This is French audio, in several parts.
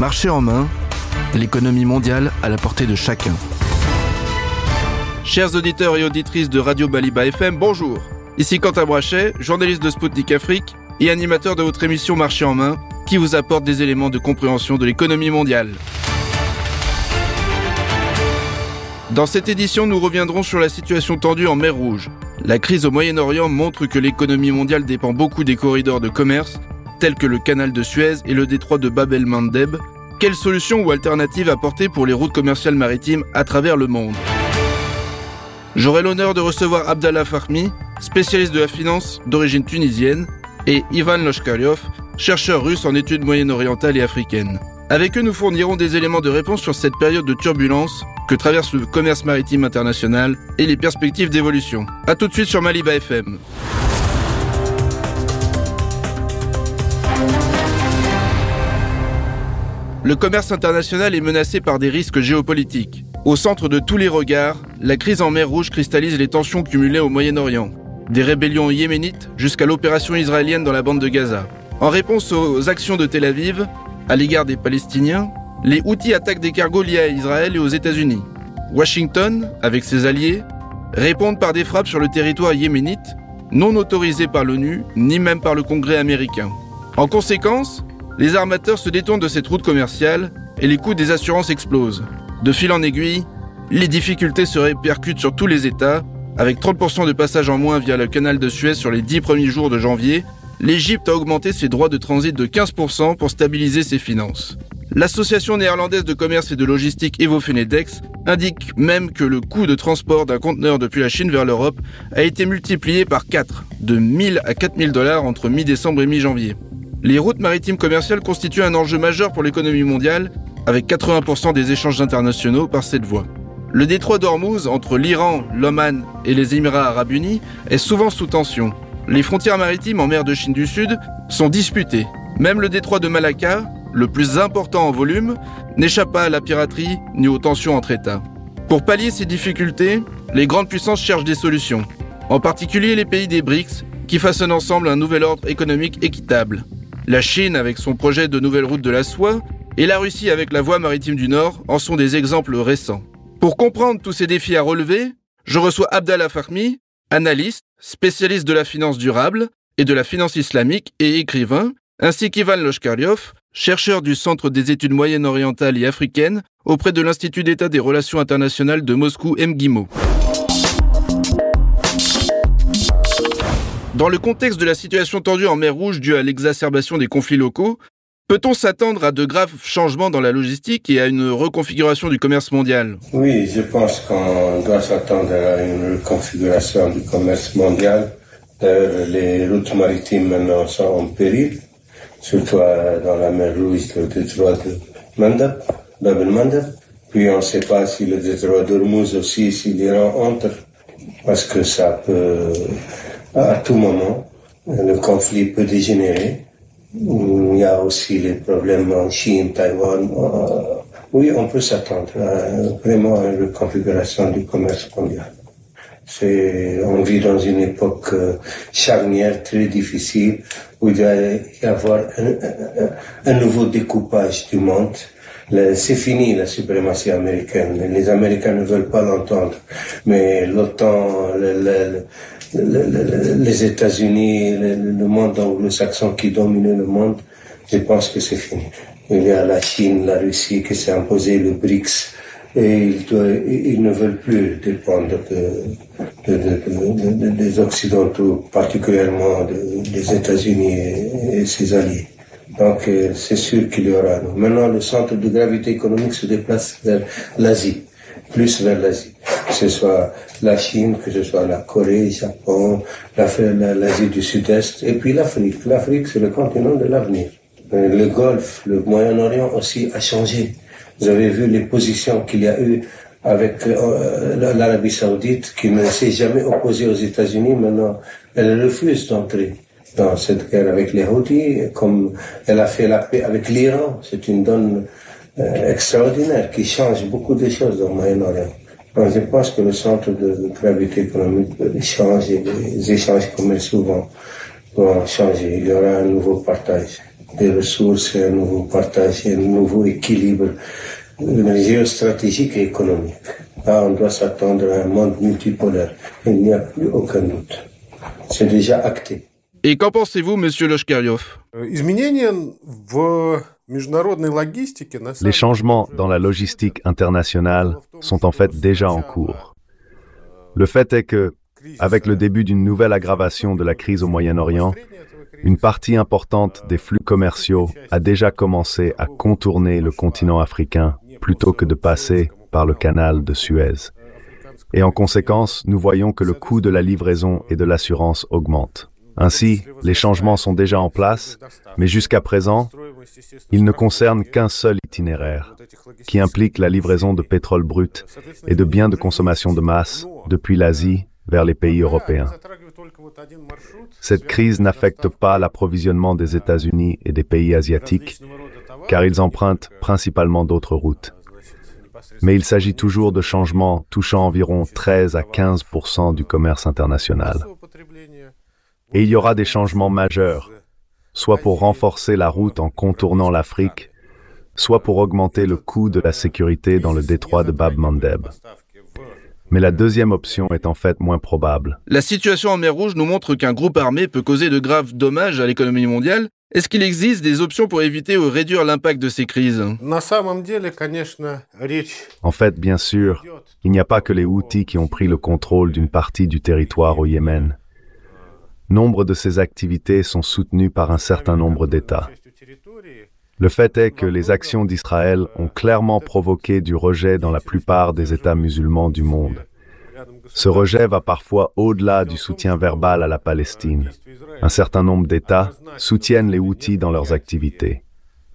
Marché en main, l'économie mondiale à la portée de chacun. Chers auditeurs et auditrices de Radio Baliba FM, bonjour. Ici Quentin Brachet, journaliste de Spoutnik Afrique et animateur de votre émission Marché en main, qui vous apporte des éléments de compréhension de l'économie mondiale. Dans cette édition, nous reviendrons sur la situation tendue en mer Rouge. La crise au Moyen-Orient montre que l'économie mondiale dépend beaucoup des corridors de commerce, tels que le canal de Suez et le détroit de Bab el-Mandeb. Quelles solutions ou alternatives apporter pour les routes commerciales maritimes à travers le monde? J'aurai l'honneur de recevoir Abdallah Fahmi, spécialiste de la finance d'origine tunisienne, et Ivan Loshkaryov, chercheur russe en études moyen-orientales et africaines. Avec eux, nous fournirons des éléments de réponse sur cette période de turbulence que traverse le commerce maritime international et les perspectives d'évolution. A tout de suite sur Maliba FM. Le commerce international est menacé par des risques géopolitiques. Au centre de tous les regards, la crise en mer Rouge cristallise les tensions cumulées au Moyen-Orient. Des rébellions yéménites jusqu'à l'opération israélienne dans la bande de Gaza. En réponse aux actions de Tel Aviv, à l'égard des Palestiniens, les Houthis attaquent des cargos liés à Israël et aux États-Unis. Washington, avec ses alliés, répondent par des frappes sur le territoire yéménite, non autorisées par l'ONU ni même par le Congrès américain. En conséquence, les armateurs se détournent de cette route commerciale et les coûts des assurances explosent. De fil en aiguille, les difficultés se répercutent sur tous les États, avec 30% de passages en moins via le canal de Suez sur les 10 premiers jours de janvier, l'Égypte a augmenté ses droits de transit de 15% pour stabiliser ses finances. L'association néerlandaise de commerce et de logistique Evo-Fenedex indique même que le coût de transport d'un conteneur depuis la Chine vers l'Europe a été multiplié par 4, de 1000 à 4000 dollars entre mi-décembre et mi-janvier. Les routes maritimes commerciales constituent un enjeu majeur pour l'économie mondiale, avec 80% des échanges internationaux par cette voie. Le détroit d'Ormuz entre l'Iran, l'Oman et les Émirats arabes unis est souvent sous tension. Les frontières maritimes en mer de Chine du Sud sont disputées. Même le détroit de Malacca, le plus important en volume, n'échappe pas à la piraterie ni aux tensions entre États. Pour pallier ces difficultés, les grandes puissances cherchent des solutions, en particulier les pays des BRICS, qui façonnent ensemble un nouvel ordre économique équitable. La Chine avec son projet de nouvelle route de la soie et la Russie avec la voie maritime du Nord en sont des exemples récents. Pour comprendre tous ces défis à relever, je reçois Abdallah Fahmi, analyste, spécialiste de la finance durable et de la finance islamique et écrivain, ainsi qu'Ivan Loshkaryov, chercheur du Centre des études moyen-orientales et africaines auprès de l'Institut d'État des relations internationales de Moscou MGIMO. Dans le contexte de la situation tendue en mer Rouge due à l'exacerbation des conflits locaux, peut-on s'attendre à de graves changements dans la logistique et à une reconfiguration du commerce mondial? Oui, je pense qu'on doit s'attendre à une reconfiguration du commerce mondial. les routes maritimes maintenant sont en péril surtout dans la mer Rouge, le détroit de Mandab, Bab el-Mandab. Puis on ne sait pas si le détroit d'Ormuz aussi, si l'Iran entre, parce que ça peut, à tout moment, le conflit peut dégénérer. Il y a aussi les problèmes en Chine, Taïwan. Oui, on peut s'attendre à vraiment à une reconfiguration du commerce mondial. On vit dans une époque euh, charnière très difficile où il doit y avoir un, nouveau découpage du monde. C'est fini la suprématie américaine. Les Américains ne veulent pas l'entendre. Mais l'OTAN, les États-Unis, le, monde anglo-saxon qui domine le monde, je pense que c'est fini. Il y a la Chine, la Russie qui s'est imposé, le BRICS, et ils, ne veulent plus dépendre des Occidentaux, particulièrement des États-Unis et, ses alliés. Donc euh, c'est sûr qu'il y aura. Maintenant, le centre de gravité économique se déplace vers l'Asie, plus vers l'Asie. Que ce soit la Chine, que ce soit la Corée, le Japon, l'Asie du Sud-Est, et puis l'Afrique. L'Afrique, c'est le continent de l'avenir. Euh, le Golfe, le Moyen-Orient aussi a changé. Vous avez vu les positions qu'il y a eu avec euh, l'Arabie saoudite qui ne s'est jamais opposée aux États-Unis. Maintenant, elle refuse d'entrer dans cette guerre avec les Houthis, comme elle a fait la paix avec l'Iran. C'est une donne euh, extraordinaire qui change beaucoup de choses dans le Moyen-Orient. je pense que le centre de gravité économique change et les échanges commerciaux vont, vont changer. Il y aura un nouveau partage. des ressources, un nouveau partage, un nouveau équilibre géostratégique et économique. Là, on doit s'attendre à un monde multipolaire. Il n'y a plus aucun doute. C'est déjà acté. Et qu'en pensez-vous, monsieur Loshkaryov Les changements dans la logistique internationale sont en fait déjà en cours. Le fait est que, avec le début d'une nouvelle aggravation de la crise au Moyen-Orient, une partie importante des flux commerciaux a déjà commencé à contourner le continent africain plutôt que de passer par le canal de Suez. Et en conséquence, nous voyons que le coût de la livraison et de l'assurance augmente. Ainsi, les changements sont déjà en place, mais jusqu'à présent, ils ne concernent qu'un seul itinéraire, qui implique la livraison de pétrole brut et de biens de consommation de masse depuis l'Asie vers les pays européens. Cette crise n'affecte pas l'approvisionnement des États-Unis et des pays asiatiques, car ils empruntent principalement d'autres routes. Mais il s'agit toujours de changements touchant environ 13 à 15% du commerce international. Et il y aura des changements majeurs, soit pour renforcer la route en contournant l'Afrique, soit pour augmenter le coût de la sécurité dans le détroit de Bab Mandeb. Mais la deuxième option est en fait moins probable. La situation en mer Rouge nous montre qu'un groupe armé peut causer de graves dommages à l'économie mondiale. Est-ce qu'il existe des options pour éviter ou réduire l'impact de ces crises? En fait, bien sûr, il n'y a pas que les Houthis qui ont pris le contrôle d'une partie du territoire au Yémen. Nombre de ces activités sont soutenues par un certain nombre d'États. Le fait est que les actions d'Israël ont clairement provoqué du rejet dans la plupart des États musulmans du monde. Ce rejet va parfois au-delà du soutien verbal à la Palestine. Un certain nombre d'États soutiennent les Houthis dans leurs activités.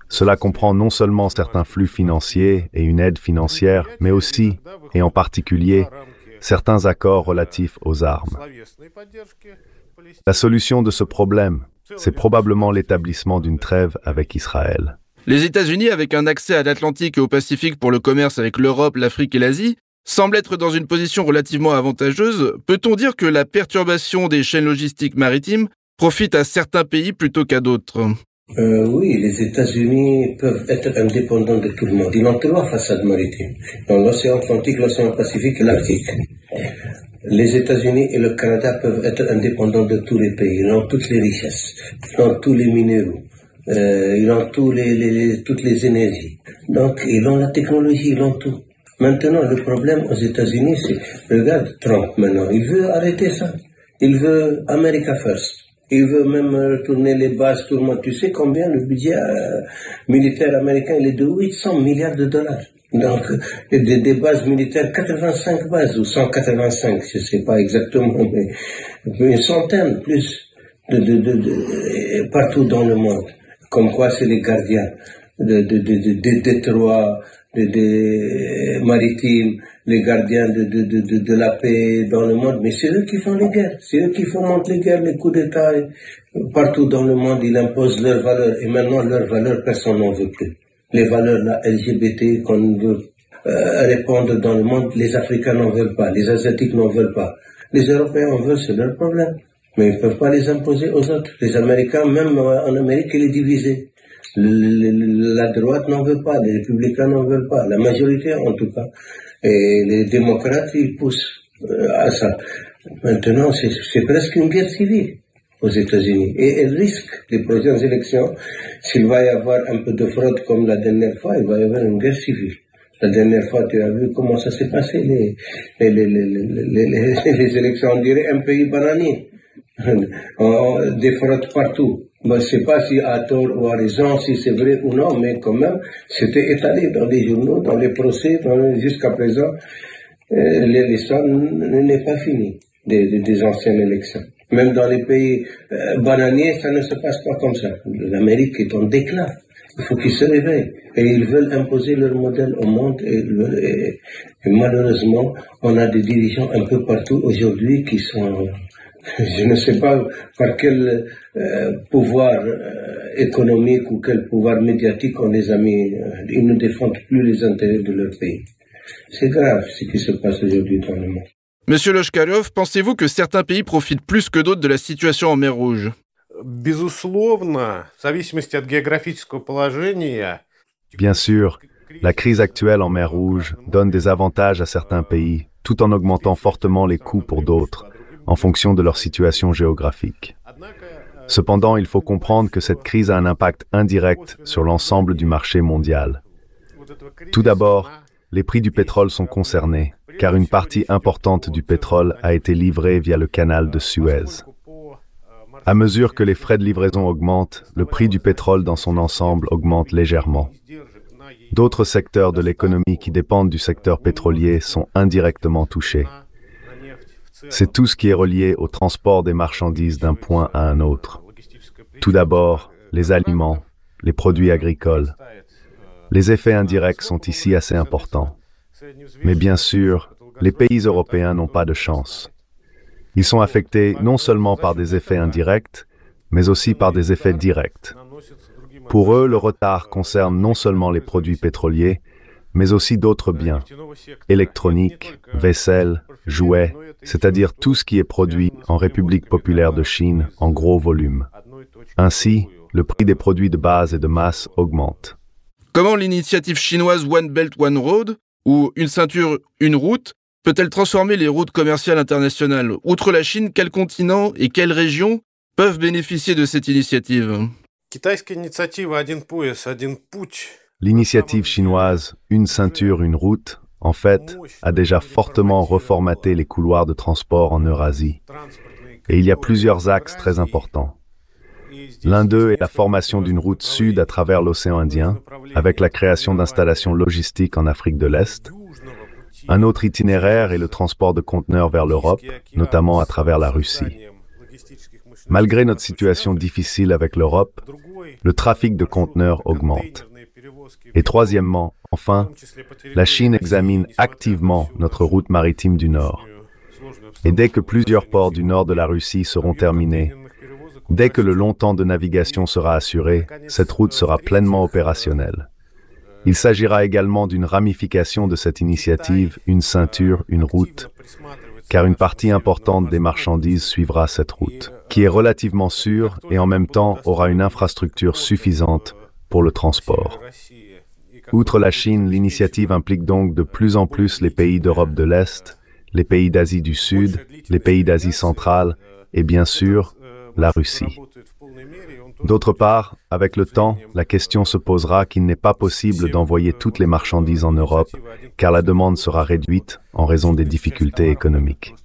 Cela comprend non seulement certains flux financiers et une aide financière, mais aussi, et en particulier, certains accords relatifs aux armes. La solution de ce problème, c'est probablement l'établissement d'une trêve avec Israël. Les États-Unis, avec un accès à l'Atlantique et au Pacifique pour le commerce avec l'Europe, l'Afrique et l'Asie, semblent être dans une position relativement avantageuse. Peut-on dire que la perturbation des chaînes logistiques maritimes profite à certains pays plutôt qu'à d'autres? Euh, oui, les États-Unis peuvent être indépendants de tout le monde. Ils ont trois façades maritimes, dans l'océan Atlantique, l'océan Pacifique et l'Arctique. Les États-Unis et le Canada peuvent être indépendants de tous les pays. Ils ont toutes les richesses, ils ont tous les minéraux, euh, ils ont tous les, toutes les énergies. Donc, ils ont la technologie, ils ont tout. Maintenant, le problème aux États-Unis, c'est, regarde Trump maintenant, il veut arrêter ça. Il veut America First. Il veut même retourner les bases, tout. Tu sais combien le budget euh, militaire américain il est de 800 milliards de dollars. Donc, des, des, bases militaires, 85 bases ou 185, je ne sais pas exactement, mais une centaine plus de, de, de, partout dans le monde. Comme quoi, c'est les gardiens de, de, détroits, des maritimes, les gardiens de, de, de, de, la paix dans le monde, mais c'est eux qui font les guerres, c'est eux qui font les guerres, les coups d'État. Partout dans le monde, ils imposent leurs valeurs, et maintenant leurs valeurs, personne n'en veut plus. Les valeurs LGBT qu'on veut euh, répondre dans le monde, les Africains n'en veulent pas, les Asiatiques n'en veulent pas. Les Européens en veulent, c'est leur problème. Mais ils ne peuvent pas les imposer aux autres. Les Américains, même en Amérique, il est divisé la droite n'en veut pas, les républicains n'en veulent pas, la majorité en tout cas. Et les démocrates, ils poussent euh, à ça. Maintenant, c'est presque une guerre civile aux États-Unis. Et elle risque les prochaines élections, s'il va y avoir un peu de fraude comme la dernière fois, il va y avoir une guerre civile. La dernière fois, tu as vu comment ça s'est passé, les, les, les, les, élections. On dirait un pays bananier. Des fraudes partout. Je ne sais pas si à tort ou à raison, si c'est vrai ou non, mais quand même, c'était étalé dans les journaux, dans les procès, jusqu'à présent. Euh, l'histoire n'est pas finie des, des, anciennes élections. Même dans les pays euh, bananiers, ça ne se passe pas comme ça. L'Amérique est en déclin. Il faut qu'ils se réveillent. Et ils veulent imposer leur modèle au monde. Et, et malheureusement, on a des dirigeants un peu partout aujourd'hui qui sont je ne sais pas par quel euh, pouvoir euh, économique ou quel pouvoir médiatique on les a mis. Euh, ils ne défendent plus les intérêts de leur pays. C'est grave ce qui se passe aujourd'hui dans le monde. Monsieur Loshkarov, pensez-vous que certains pays profitent plus que d'autres de la situation en mer Rouge? Bien sûr, la crise actuelle en mer Rouge donne des avantages à certains pays, tout en augmentant fortement les coûts pour d'autres, en fonction de leur situation géographique. Cependant, il faut comprendre que cette crise a un impact indirect sur l'ensemble du marché mondial. Tout d'abord, les prix du pétrole sont concernés, car une partie importante du pétrole a été livrée via le canal de Suez. À mesure que les frais de livraison augmentent, le prix du pétrole dans son ensemble augmente légèrement. D'autres secteurs de l'économie qui dépendent du secteur pétrolier sont indirectement touchés. C'est tout ce qui est relié au transport des marchandises d'un point à un autre. Tout d'abord, les aliments, les produits agricoles. Les effets indirects sont ici assez importants. Mais bien sûr, les pays européens n'ont pas de chance. Ils sont affectés non seulement par des effets indirects, mais aussi par des effets directs. Pour eux, le retard concerne non seulement les produits pétroliers, mais aussi d'autres biens, électroniques, vaisselle, jouets, c'est-à-dire tout ce qui est produit en République populaire de Chine en gros volume. Ainsi, le prix des produits de base et de masse augmente. Comment l'initiative chinoise One Belt One Road, ou une ceinture, une route, peut-elle transformer les routes commerciales internationales? Outre la Chine, quel continent et quelles régions peuvent bénéficier de cette initiative? L'initiative chinoise Une ceinture, une route, en fait, a déjà fortement reformaté les couloirs de transport en Eurasie. Et il y a plusieurs axes très importants. L'un d'eux est la formation d'une route sud à travers l'océan Indien, avec la création d'installations logistiques en Afrique de l'Est. Un autre itinéraire est le transport de conteneurs vers l'Europe, notamment à travers la Russie. Malgré notre situation difficile avec l'Europe, le trafic de conteneurs augmente. Et troisièmement, enfin, la Chine examine activement notre route maritime du Nord. Et dès que plusieurs ports du nord de la Russie seront terminés, dès que le long temps de navigation sera assuré, cette route sera pleinement opérationnelle. Il s'agira également d'une ramification de cette initiative, une ceinture, une route, car une partie importante des marchandises suivra cette route, qui est relativement sûre et en même temps aura une infrastructure suffisante pour le transport. Outre la Chine, l'initiative implique donc de plus en plus les pays d'Europe de l'Est, les pays d'Asie du Sud, les pays d'Asie centrale et bien sûr la Russie. D'autre part, avec le temps, la question se posera qu'il n'est pas possible d'envoyer toutes les marchandises en Europe, car la demande sera réduite en raison des difficultés économiques.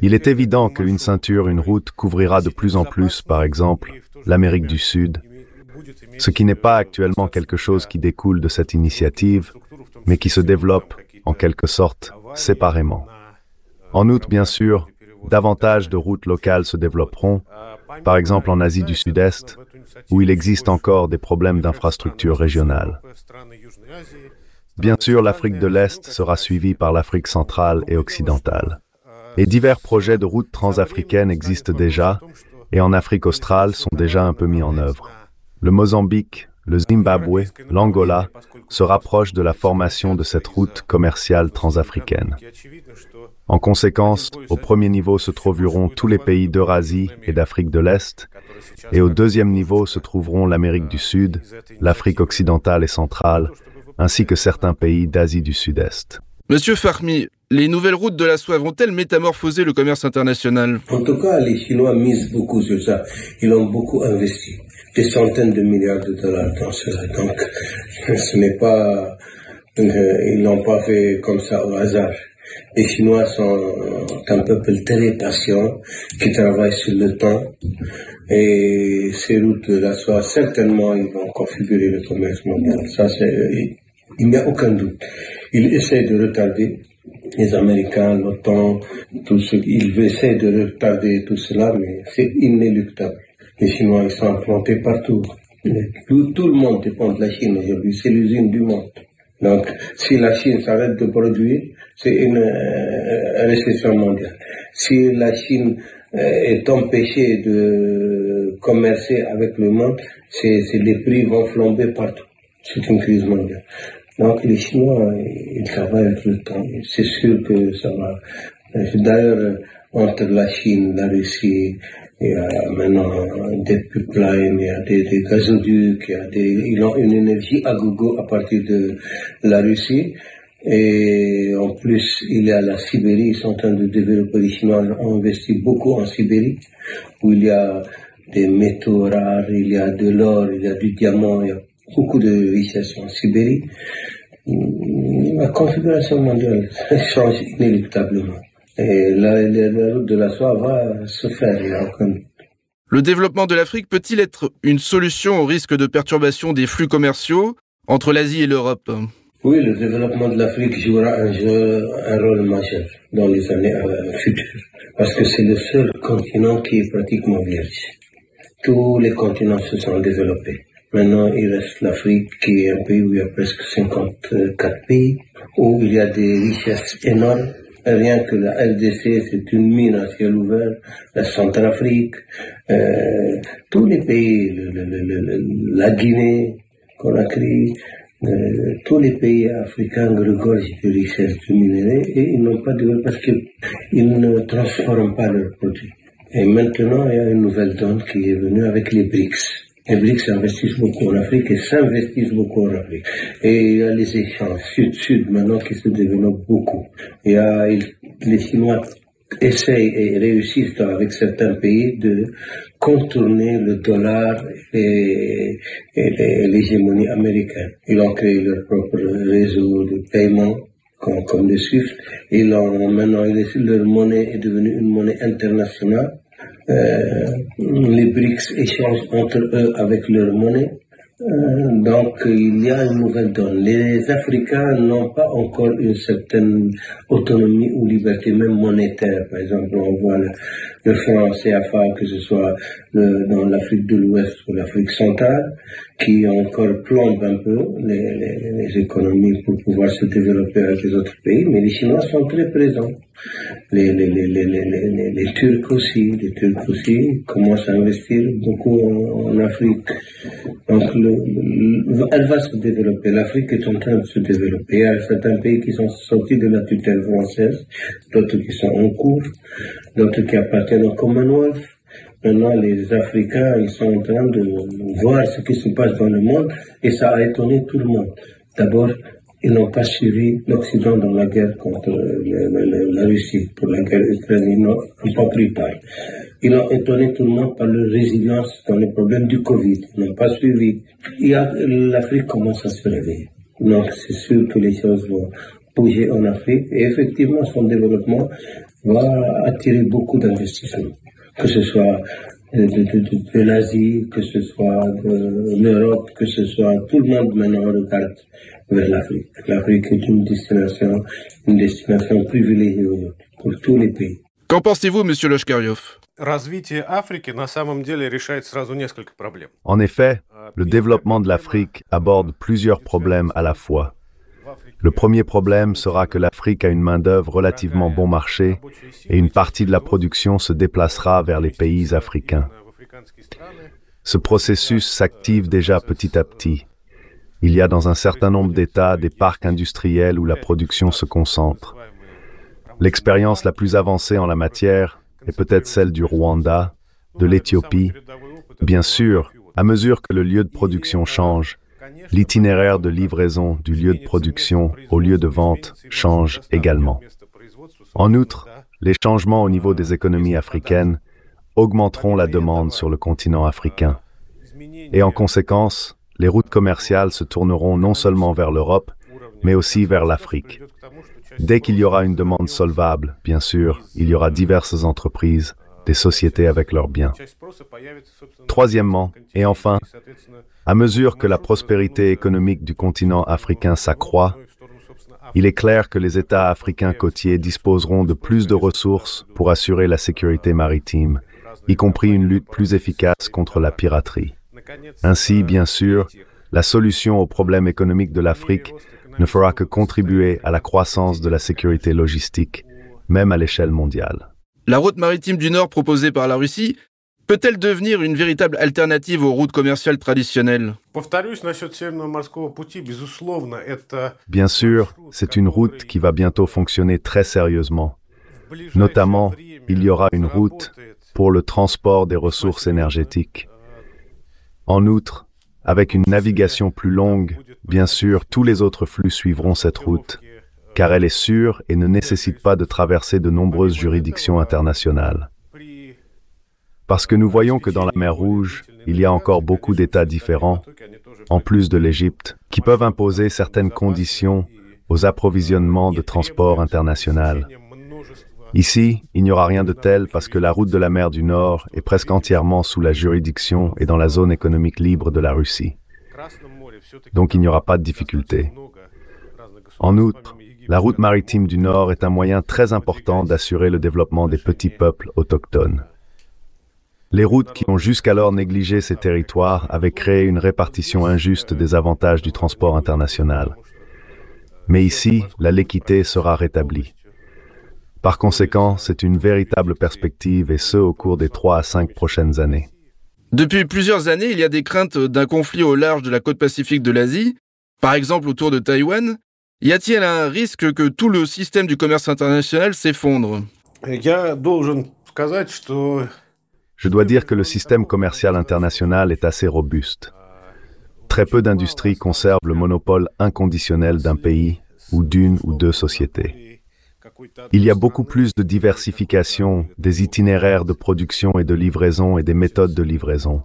Il est évident qu'une ceinture, une route couvrira de plus en plus, par exemple, l'Amérique du Sud, ce qui n'est pas actuellement quelque chose qui découle de cette initiative, mais qui se développe, en quelque sorte, séparément. En outre, bien sûr, davantage de routes locales se développeront, par exemple en Asie du Sud-Est, où il existe encore des problèmes d'infrastructure régionale. Bien sûr, l'Afrique de l'Est sera suivie par l'Afrique centrale et occidentale. Et divers projets de routes transafricaines existent déjà, et en Afrique australe sont déjà un peu mis en œuvre. Le Mozambique, le Zimbabwe, l'Angola se rapprochent de la formation de cette route commerciale transafricaine. En conséquence, au premier niveau se trouveront tous les pays d'Eurasie et d'Afrique de l'Est, et au deuxième niveau se trouveront l'Amérique du Sud, l'Afrique occidentale et centrale, ainsi que certains pays d'Asie du Sud-Est. Monsieur Farmi, les nouvelles routes de la soie vont-elles métamorphoser le commerce international? En tout cas, les Chinois misent beaucoup sur ça. Ils ont beaucoup investi des centaines de milliards de dollars dans cela. Donc, ce n'est pas, euh, ils l'ont pas fait comme ça au hasard. Les Chinois sont un peuple très patient qui travaille sur le temps et ces routes de la soie, certainement, ils vont configurer le commerce mondial. Ça, c'est, il n'y a aucun doute. Ils essaient de retarder les Américains, l'OTAN, tout ce, ils essaient de retarder tout cela, mais c'est inéluctable. Les Chinois, ils sont implantés partout. Tout, tout le monde dépend de la Chine aujourd'hui. C'est l'usine du monde. Donc, si la Chine s'arrête de produire, c'est une euh, récession mondiale. Si la Chine euh, est empêchée de commercer avec le monde, c'est les prix vont flamber partout. C'est une crise mondiale. Donc les Chinois, ils travaillent avec le temps. C'est sûr que ça va. D'ailleurs, entre la Chine, la Russie, il y a maintenant des pipelines, il y a des, gazoducs, il y a des, ils ont une énergie à gogo à partir de la Russie. Et en plus, il y a la Sibérie, ils sont en train de développer, les Chinois ont investi beaucoup en Sibérie, où il y a des métaux rares, il y a de l'or, il y a du diamant, il y a beaucoup de richesses en Sibérie. La configuration mondiale change inéluctablement. Et la, route de la soie va se faire. Le développement de l'Afrique peut-il être une solution au risque de perturbation des flux commerciaux entre l'Asie et l'Europe? Oui, le développement de l'Afrique jouera un, un, rôle majeur dans les années euh, futures, parce que c'est le seul continent qui est pratiquement vierge. Tous les continents se sont développés. Maintenant, il reste l'Afrique qui est un pays où il y a presque 54 pays, où il y a des richesses énormes Rien que la RDC, c'est une mine à ciel ouvert, la Centrafrique, euh, tous les pays, la Guinée, Conakry, euh, tous les pays africains regorgent de richesses de minerais et ils n'ont pas de parce qu'ils ne transforment pas leurs produits. Et maintenant, il y a une nouvelle donne qui est venue avec les BRICS. Les BRICS investissent beaucoup en Afrique et s'investissent beaucoup en Afrique. Et il y a les échanges sud-sud maintenant qui se développent beaucoup. Il y a, les Chinois essayent et réussissent avec certains pays de contourner le dollar et, l'hégémonie américaine. Ils ont créé leur propre réseau de paiement comme, comme le SWIFT. Ils ont, maintenant, leur monnaie est devenue une monnaie internationale euh, les BRICS échangent entre eux avec leur monnaie. Donc il y a une nouvelle donne. Les Africains n'ont pas encore une certaine autonomie ou liberté même monétaire. Par exemple, on voit le, le franc CFA, que ce soit dans l'Afrique de l'Ouest ou l'Afrique centrale, qui encore plombe un peu les, les, les, économies pour pouvoir se développer avec les autres pays. Mais les Chinois sont très présents les, les, les, les, les, Turcs aussi, les Turcs aussi commencent à investir beaucoup en, Afrique. Donc, elle va se développer. L'Afrique est en train de se développer. Il y a certains pays qui sont sortis de la tutelle française, d'autres qui sont en cours, d'autres qui appartiennent au Commonwealth. Maintenant, les Africains, ils sont en train de voir ce qui se passe dans le monde et ça a étonné tout le monde. D'abord, ils n'ont pas suivi l'Occident dans la guerre contre la Russie, pour la guerre ukrainienne, ils n'ont pas pris part. Ils ont étonné tout le monde par leur résilience dans les problèmes du Covid. Ils n'ont pas suivi. L'Afrique commence à se réveiller. Donc c'est sûr que les choses vont bouger en Afrique et effectivement son développement va attirer beaucoup d'investissements, que ce soit de, de, de l'Asie, que ce soit de l'Europe, que ce soit tout le monde maintenant regarde vers l'Afrique. L'Afrique est une destination, une destination privilégiée pour tous les pays. Qu'en pensez-vous, Monsieur Loshkaryov En effet, le développement de l'Afrique aborde plusieurs problèmes à la fois. Le premier problème sera que l'Afrique a une main-d'œuvre relativement bon marché et une partie de la production se déplacera vers les pays africains. Ce processus s'active déjà petit à petit. Il y a dans un certain nombre d'États des parcs industriels où la production se concentre. L'expérience la plus avancée en la matière est peut-être celle du Rwanda, de l'Éthiopie. Bien sûr, à mesure que le lieu de production change, l'itinéraire de livraison du lieu de production au lieu de vente change également. En outre, les changements au niveau des économies africaines augmenteront la demande sur le continent africain. Et en conséquence, les routes commerciales se tourneront non seulement vers l'Europe, mais aussi vers l'Afrique. Dès qu'il y aura une demande solvable, bien sûr, il y aura diverses entreprises, des sociétés avec leurs biens. Troisièmement, et enfin, à mesure que la prospérité économique du continent africain s'accroît, il est clair que les États africains côtiers disposeront de plus de ressources pour assurer la sécurité maritime, y compris une lutte plus efficace contre la piraterie. Ainsi, bien sûr, la solution aux problèmes économiques de l'Afrique ne fera que contribuer à la croissance de la sécurité logistique, même à l'échelle mondiale. La route maritime du Nord proposée par la Russie peut-elle devenir une véritable alternative aux routes commerciales traditionnelles? Bien sûr, c'est une route qui va bientôt fonctionner très sérieusement. Notamment, il y aura une route pour le transport des ressources énergétiques. En outre, avec une navigation plus longue, bien sûr, tous les autres flux suivront cette route, car elle est sûre et ne nécessite pas de traverser de nombreuses juridictions internationales. Parce que nous voyons que dans la mer Rouge, il y a encore beaucoup d'États différents, en plus de l'Égypte, qui peuvent imposer certaines conditions aux approvisionnements de transport international. Ici, il n'y aura rien de tel parce que la route de la mer du Nord est presque entièrement sous la juridiction et dans la zone économique libre de la Russie. Donc il n'y aura pas de difficulté. En outre, la route maritime du Nord est un moyen très important d'assurer le développement des petits peuples autochtones. Les routes qui ont jusqu'alors négligé ces territoires avaient créé une répartition injuste des avantages du transport international. Mais ici, la l'équité sera rétablie. Par conséquent, c'est une véritable perspective et ce au cours des trois à cinq prochaines années. Depuis plusieurs années, il y a des craintes d'un conflit au large de la côte pacifique de l'Asie, par exemple autour de Taïwan. Y a-t-il un risque que tout le système du commerce international s'effondre? Je dois dire que le système commercial international est assez robuste. Très peu d'industries conservent le monopole inconditionnel d'un pays ou d'une ou deux sociétés. Il y a beaucoup plus de diversification des itinéraires de production et de livraison et des méthodes de livraison.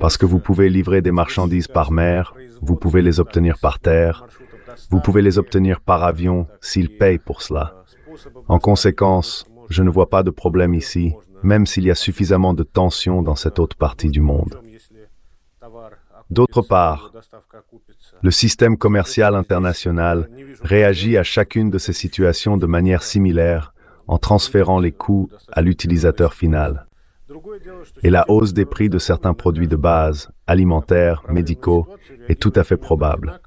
Parce que vous pouvez livrer des marchandises par mer, vous pouvez les obtenir par terre, vous pouvez les obtenir par avion s'ils payent pour cela. En conséquence, je ne vois pas de problème ici même s'il y a suffisamment de tensions dans cette autre partie du monde. D'autre part, le système commercial international réagit à chacune de ces situations de manière similaire en transférant les coûts à l'utilisateur final. Et la hausse des prix de certains produits de base, alimentaires, médicaux, est tout à fait probable.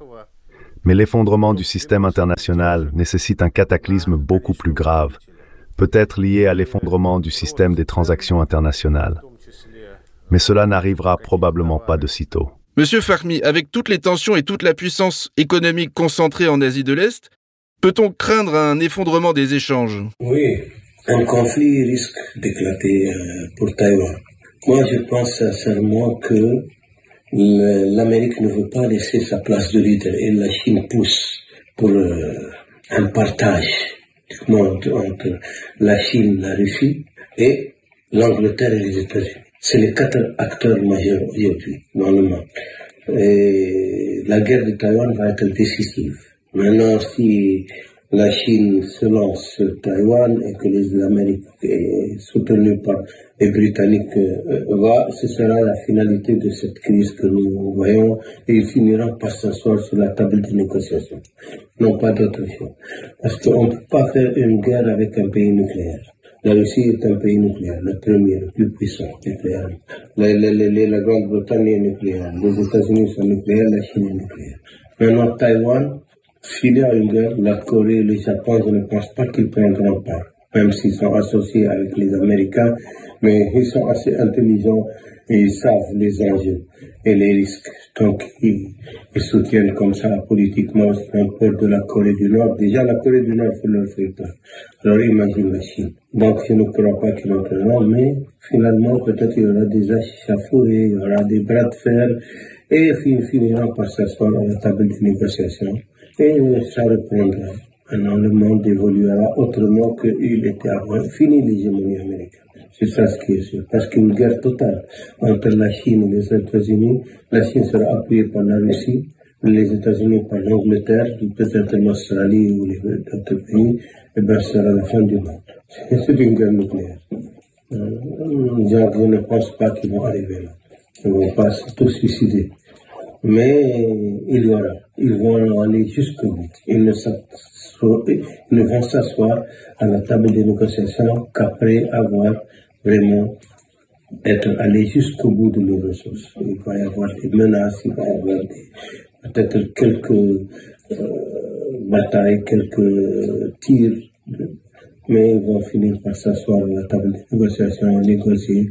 Mais l'effondrement du système international nécessite un cataclysme beaucoup plus grave peut être lié à l'effondrement du système des transactions internationales. Mais cela n'arrivera probablement pas de sitôt. Monsieur Fahmy, avec toutes les tensions et toute la puissance économique concentrée en Asie de l'Est, peut-on craindre un effondrement des échanges? Oui, un conflit risque d'éclater euh, pour Taïwan. Moi, je pense sincèrement que l'Amérique ne veut pas laisser sa place de leader et la Chine pousse pour euh, un partage monde entre la Chine, la Russie et l'Angleterre et les États-Unis. C'est les quatre acteurs majeurs aujourd'hui dans le monde. Et la guerre de Taïwan va être décisive. Maintenant, si la Chine se lance sur Taïwan et que les Américains, soutenus par les Britanniques, euh, va, ce sera la finalité de cette crise que nous voyons et ils finiront par s'asseoir sur la table de négociation. Non pas d'autre chose. Parce qu'on ne peut pas faire une guerre avec un pays nucléaire. La Russie est un pays nucléaire, le premier, le plus puissant nucléaire. La, la, la Grande-Bretagne est nucléaire, les États-Unis sont nucléaires, la Chine est nucléaire. Maintenant, Taïwan, s'il y a la Corée et le Japon, je ne pense pas qu'ils prendront part, même s'ils sont associés avec les Américains, mais ils sont assez intelligents et ils savent les enjeux et les risques. Donc, ils, soutiennent comme ça politiquement, ont peur de la Corée du Nord. Déjà, la Corée du Nord fait leur fait peur. Alors, imagine la Chine. Donc, je ne crois pas qu'ils entreront, mais finalement, peut-être il y aura des échafaudés, il y aura des bras de fer, et ils finiront par s'asseoir à la table de négociation et ça reprendra. Maintenant, le monde évoluera autrement qu'il était avant. Fini l'hégémonie américaine. C'est ça ce qui est sûr. Parce qu'une guerre totale entre la Chine et les États-Unis, la Chine sera appuyée par la Russie, les États-Unis par l'Angleterre, peut-être l'Australie ou les autres pays, et bien sera la fin du monde. C'est une guerre nucléaire. Euh, je ne pense pas qu'ils vont arriver là. Ils vont pas tous suicider mais il y aura. Ils vont aller jusqu'au bout. Ils ne, vont s'asseoir à la table de négociation qu'après avoir vraiment être allé jusqu'au bout de nos ressources. Il va y avoir des menaces, il va y avoir peut-être quelques euh, batailles, quelques tirs, mais ils vont finir par s'asseoir à la table de négociation, négocier,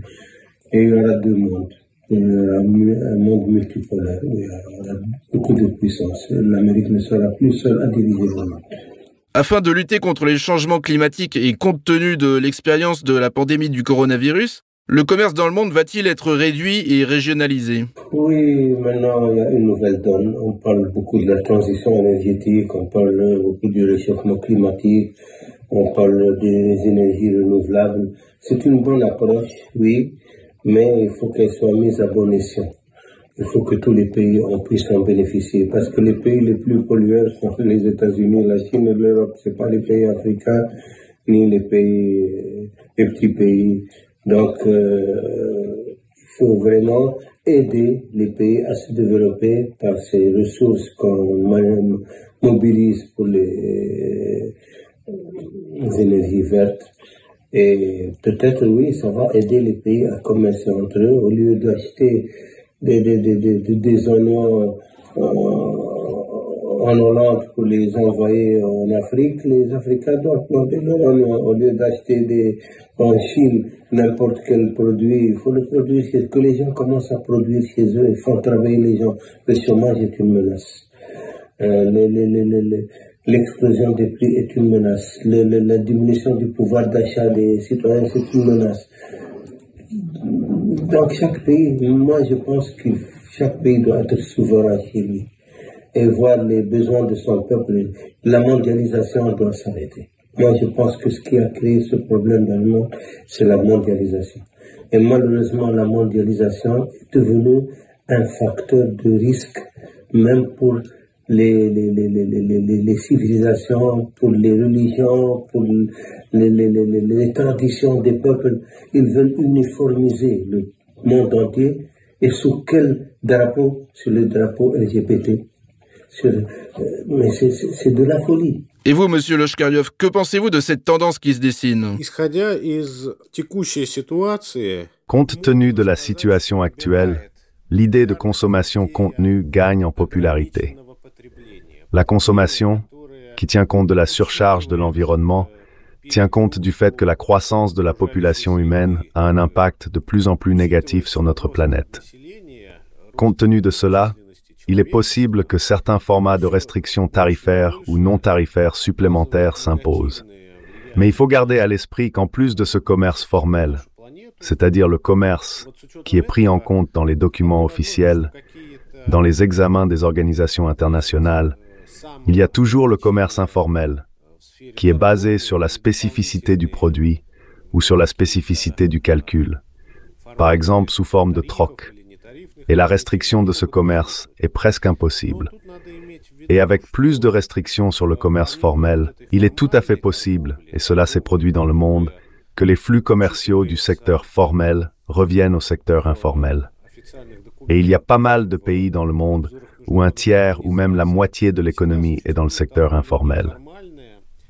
et il y aura deux mondes un monde multipolaire où il y a beaucoup de puissance. L'Amérique ne sera plus seule à diriger le monde. Afin de lutter contre les changements climatiques et compte tenu de l'expérience de la pandémie du coronavirus, le commerce dans le monde va-t-il être réduit et régionalisé? Oui, maintenant il y a une nouvelle donne. On parle beaucoup de la transition énergétique, on parle beaucoup du réchauffement climatique, on parle des énergies renouvelables. C'est une bonne approche, oui, mais il faut qu'elle soit mise à bon escient. Il faut que tous les pays en puissent en bénéficier parce que les pays les plus pollueurs sont les États-Unis, la Chine et l'Europe. C'est pas les pays africains ni les pays, les petits pays. Donc, euh, il faut vraiment aider les pays à se développer par ces ressources qu'on mobilise pour les énergies vertes. Et peut-être, oui, ça va aider les pays à commercer entre eux au lieu d'acheter des, des, des, des oignons euh, en Hollande pour les envoyer en Afrique, les Africains doivent planter leurs oignons au lieu d'acheter en Chine n'importe quel produit. Il faut le produire chez que les gens commencent à produire chez eux, il faut travailler les gens. Le chômage est une menace. Euh, l'explosion des prix est une menace. la diminution du pouvoir d'achat des citoyens, c'est une menace. Donc chaque pays, moi je pense que chaque pays doit être souverain chez lui et voir les besoins de son peuple. La mondialisation doit s'arrêter. Moi je pense que ce qui a créé ce problème dans le monde, c'est la mondialisation. Et malheureusement, la mondialisation est devenue un facteur de risque, même pour les, les, les, les, les civilisations, pour les religions, pour les, les, traditions des peuples. Ils veulent uniformiser le monde entier. Et sous quel drapeau Sur le drapeau LGBT. Sur, euh, mais c'est de la folie. Et vous, monsieur Loshkaryov, que pensez-vous de cette tendance qui se dessine Compte tenu de la situation actuelle, l'idée de consommation contenue gagne en popularité. La consommation, qui tient compte de la surcharge de l'environnement, tient compte du fait que la croissance de la population humaine a un impact de plus en plus négatif sur notre planète. Compte tenu de cela, il est possible que certains formats de restrictions tarifaires ou non tarifaires supplémentaires s'imposent. Mais il faut garder à l'esprit qu'en plus de ce commerce formel, c'est-à-dire le commerce qui est pris en compte dans les documents officiels, dans les examens des organisations internationales, il y a toujours le commerce informel, qui est basé sur la spécificité du produit ou sur la spécificité du calcul, par exemple sous forme de troc. Et la restriction de ce commerce est presque impossible. Et avec plus de restrictions sur le commerce formel, il est tout à fait possible, et cela s'est produit dans le monde, que les flux commerciaux du secteur formel reviennent au secteur informel. Et il y a pas mal de pays dans le monde où un tiers ou même la moitié de l'économie est dans le secteur informel.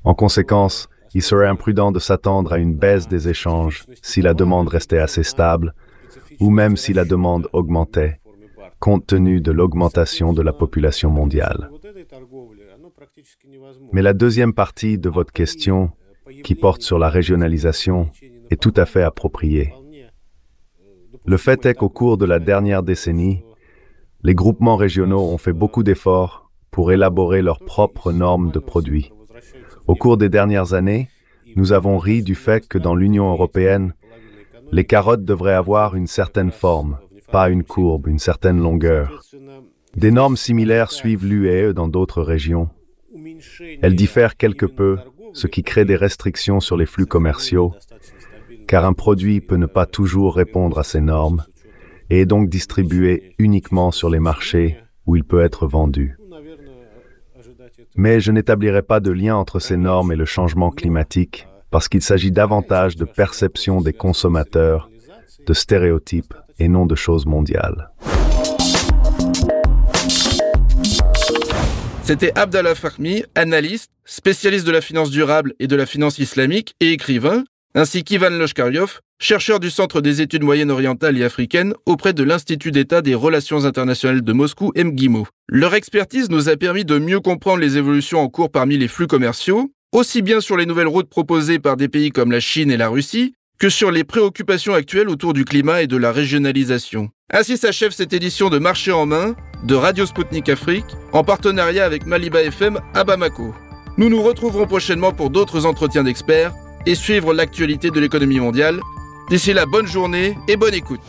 En conséquence, il serait imprudent de s'attendre à une baisse des échanges si la demande restait assez stable, ou même si la demande augmentait, compte tenu de l'augmentation de la population mondiale. Mais la deuxième partie de votre question, qui porte sur la régionalisation, est tout à fait appropriée. Le fait est qu'au cours de la dernière décennie, les groupements régionaux ont fait beaucoup d'efforts pour élaborer leurs propres normes de produits. Au cours des dernières années, nous avons ri du fait que dans l'Union européenne, les carottes devraient avoir une certaine forme, pas une courbe, une certaine longueur. Des normes similaires suivent l'UE dans d'autres régions. Elles diffèrent quelque peu, ce qui crée des restrictions sur les flux commerciaux, car un produit peut ne pas toujours répondre à ces normes, et est donc distribué uniquement sur les marchés où il peut être vendu. Mais je n'établirai pas de lien entre ces normes et le changement climatique parce qu'il s'agit davantage de perception des consommateurs, de stéréotypes et non de choses mondiales. C'était Abdallah Fahmi, analyste, spécialiste de la finance durable et de la finance islamique et écrivain, ainsi qu'Ivan Loshkaryov, chercheur du Centre des études moyennes-orientales et africaines auprès de l'Institut d'État des relations internationales de Moscou, MGIMO. Leur expertise nous a permis de mieux comprendre les évolutions en cours parmi les flux commerciaux, aussi bien sur les nouvelles routes proposées par des pays comme la Chine et la Russie, que sur les préoccupations actuelles autour du climat et de la régionalisation. Ainsi s'achève cette édition de Marché en main de Radio Sputnik Afrique en partenariat avec Maliba FM à Bamako. Nous nous retrouverons prochainement pour d'autres entretiens d'experts et suivre l'actualité de l'économie mondiale D'ici là, bonne journée et bonne écoute.